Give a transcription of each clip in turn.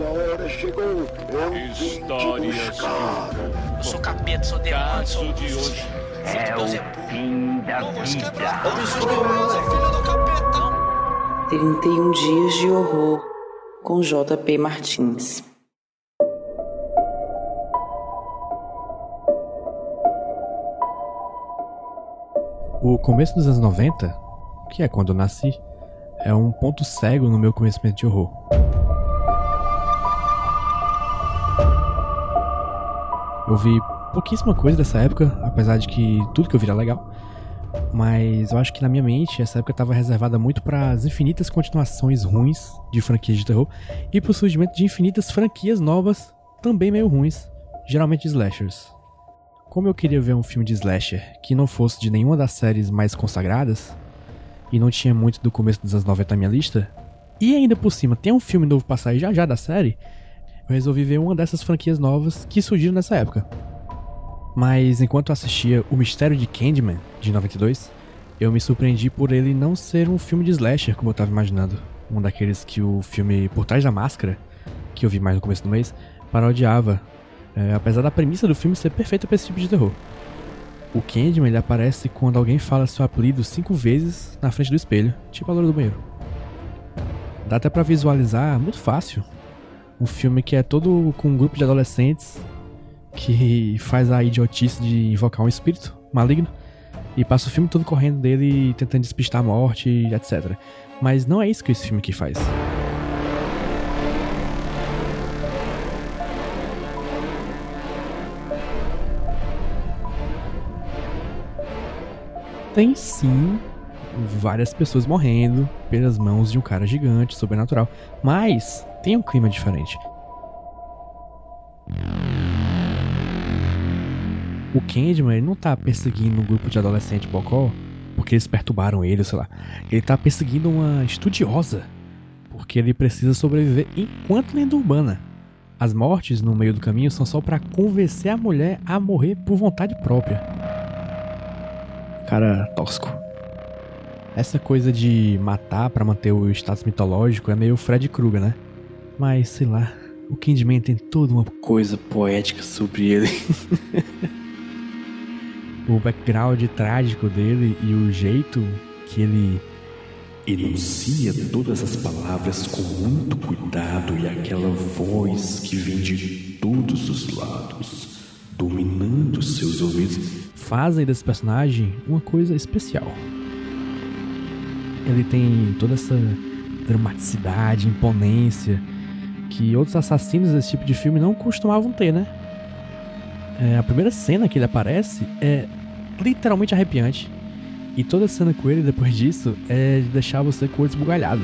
Sua hora chegou. Eu buscar. Eu sou capeta, sou demônio, sou de hoje. É o fim da vida. 31 dias de horror com JP Martins. O começo dos anos 90, que é quando eu nasci, é um ponto cego no meu conhecimento de horror. Eu vi pouquíssima coisa dessa época, apesar de que tudo que eu vi era legal. Mas eu acho que na minha mente essa época estava reservada muito para as infinitas continuações ruins de franquias de terror e para o surgimento de infinitas franquias novas, também meio ruins, geralmente slashers. Como eu queria ver um filme de slasher que não fosse de nenhuma das séries mais consagradas, e não tinha muito do começo dos anos 90 na minha lista, e ainda por cima tem um filme novo pra sair já já da série, eu resolvi ver uma dessas franquias novas que surgiram nessa época. Mas enquanto assistia O Mistério de Candyman, de 92, eu me surpreendi por ele não ser um filme de slasher como eu tava imaginando. Um daqueles que o filme Por Trás da Máscara, que eu vi mais no começo do mês, parodiava. É, apesar da premissa do filme ser perfeita pra esse tipo de terror. O Candyman ele aparece quando alguém fala seu apelido cinco vezes na frente do espelho, tipo a loura do banheiro. Dá até pra visualizar muito fácil. Um filme que é todo com um grupo de adolescentes que faz a idiotice de invocar um espírito maligno e passa o filme todo correndo dele tentando despistar a morte, etc. Mas não é isso que esse filme aqui faz. Tem sim várias pessoas morrendo pelas mãos de um cara gigante, sobrenatural, mas tem um clima diferente. O Candyman ele não tá perseguindo um grupo de adolescente bocó porque eles perturbaram ele, sei lá. Ele tá perseguindo uma estudiosa porque ele precisa sobreviver enquanto lenda urbana. As mortes no meio do caminho são só para convencer a mulher a morrer por vontade própria. Cara tosco. Essa coisa de matar para manter o status mitológico é meio Fred Krueger, né? Mas sei lá, o Candyman tem toda uma coisa poética sobre ele. o background trágico dele e o jeito que ele Enuncia todas as palavras com muito cuidado e aquela voz que vem de todos os lados, dominando seus ouvidos. fazem desse personagem uma coisa especial. Ele tem toda essa dramaticidade, imponência que outros assassinos desse tipo de filme não costumavam ter, né? É, a primeira cena que ele aparece é literalmente arrepiante. E toda cena com ele depois disso é de deixar você com o olho esbugalhado.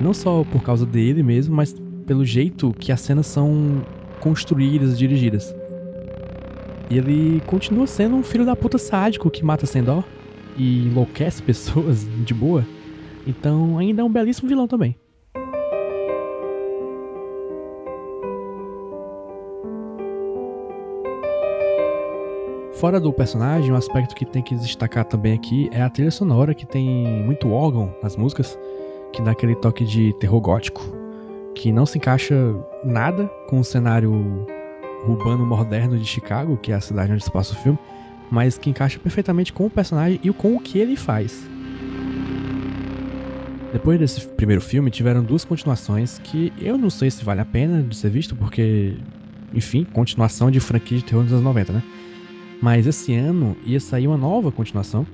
Não só por causa dele mesmo, mas pelo jeito que as cenas são construídas dirigidas. E ele continua sendo um filho da puta sádico que mata sem dó e enlouquece pessoas de boa. Então ainda é um belíssimo vilão também. Fora do personagem, um aspecto que tem que destacar também aqui é a trilha sonora, que tem muito órgão nas músicas, que dá aquele toque de terror gótico, que não se encaixa nada com o cenário urbano moderno de Chicago, que é a cidade onde se passa o filme, mas que encaixa perfeitamente com o personagem e com o que ele faz. Depois desse primeiro filme, tiveram duas continuações que eu não sei se vale a pena de ser visto, porque, enfim, continuação de franquia de terror dos anos 90, né? Mas esse ano ia sair uma nova continuação,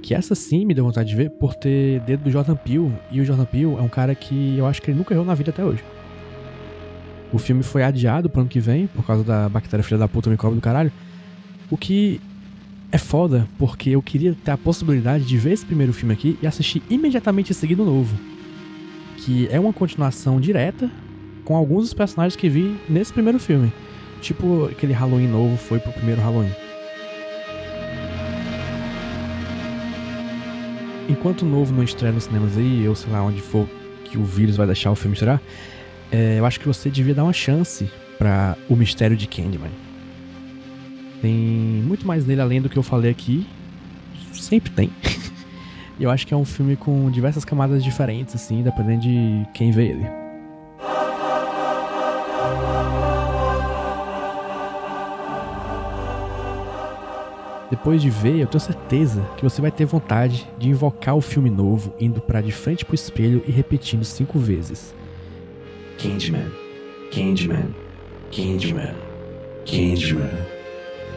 que essa sim me deu vontade de ver por ter dedo do Jordan Peele, e o Jordan Peele é um cara que eu acho que ele nunca errou na vida até hoje. O filme foi adiado pro ano que vem, por causa da bactéria filha da puta micróbio do caralho, o que é foda, porque eu queria ter a possibilidade de ver esse primeiro filme aqui e assistir imediatamente em seguida o novo. Que é uma continuação direta com alguns dos personagens que vi nesse primeiro filme. Tipo aquele Halloween novo foi pro primeiro Halloween. Enquanto o novo não estreia nos cinemas aí, eu sei lá onde for que o vírus vai deixar o filme estrear, é, eu acho que você devia dar uma chance para O Mistério de Candyman. Tem muito mais nele além do que eu falei aqui. Sempre tem. eu acho que é um filme com diversas camadas diferentes, assim, dependendo de quem vê ele. Depois de ver, eu tenho certeza que você vai ter vontade de invocar o filme novo, indo para de frente pro espelho e repetindo cinco vezes. Candyman, Candyman, Candyman, Candyman.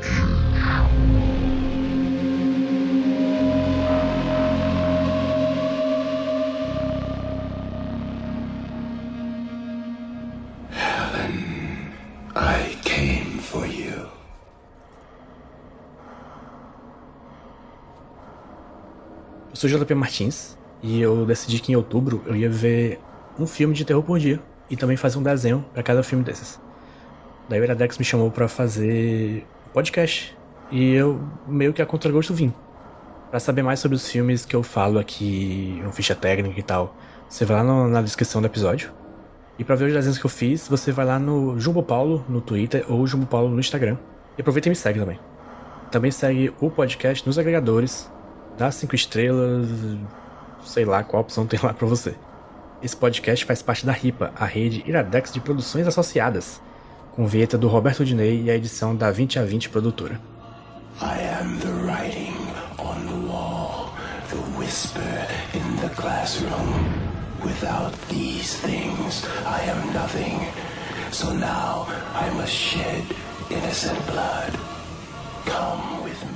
Helen, Eu sou JP Martins e eu decidi que em outubro eu ia ver um filme de terror por dia e também fazer um desenho para cada filme desses. Daí o Iradex me chamou para fazer um podcast e eu meio que a contragosto vim. Para saber mais sobre os filmes que eu falo aqui, uma ficha técnica e tal, você vai lá no, na descrição do episódio. E para ver os desenhos que eu fiz, você vai lá no Jumbo Paulo no Twitter ou Jumbo Paulo no Instagram. E aproveita e me segue também. Também segue o podcast nos agregadores, dá cinco estrelas, sei lá qual opção tem lá para você. Esse podcast faz parte da RIPA, a rede Iradex de produções associadas, com vinheta do Roberto Dinei e a edição da 20 a 20 produtora. I am the writing on the wall, the whisper in the classroom. Without these things, I am nothing. So now I must shed innocent blood. Come with me.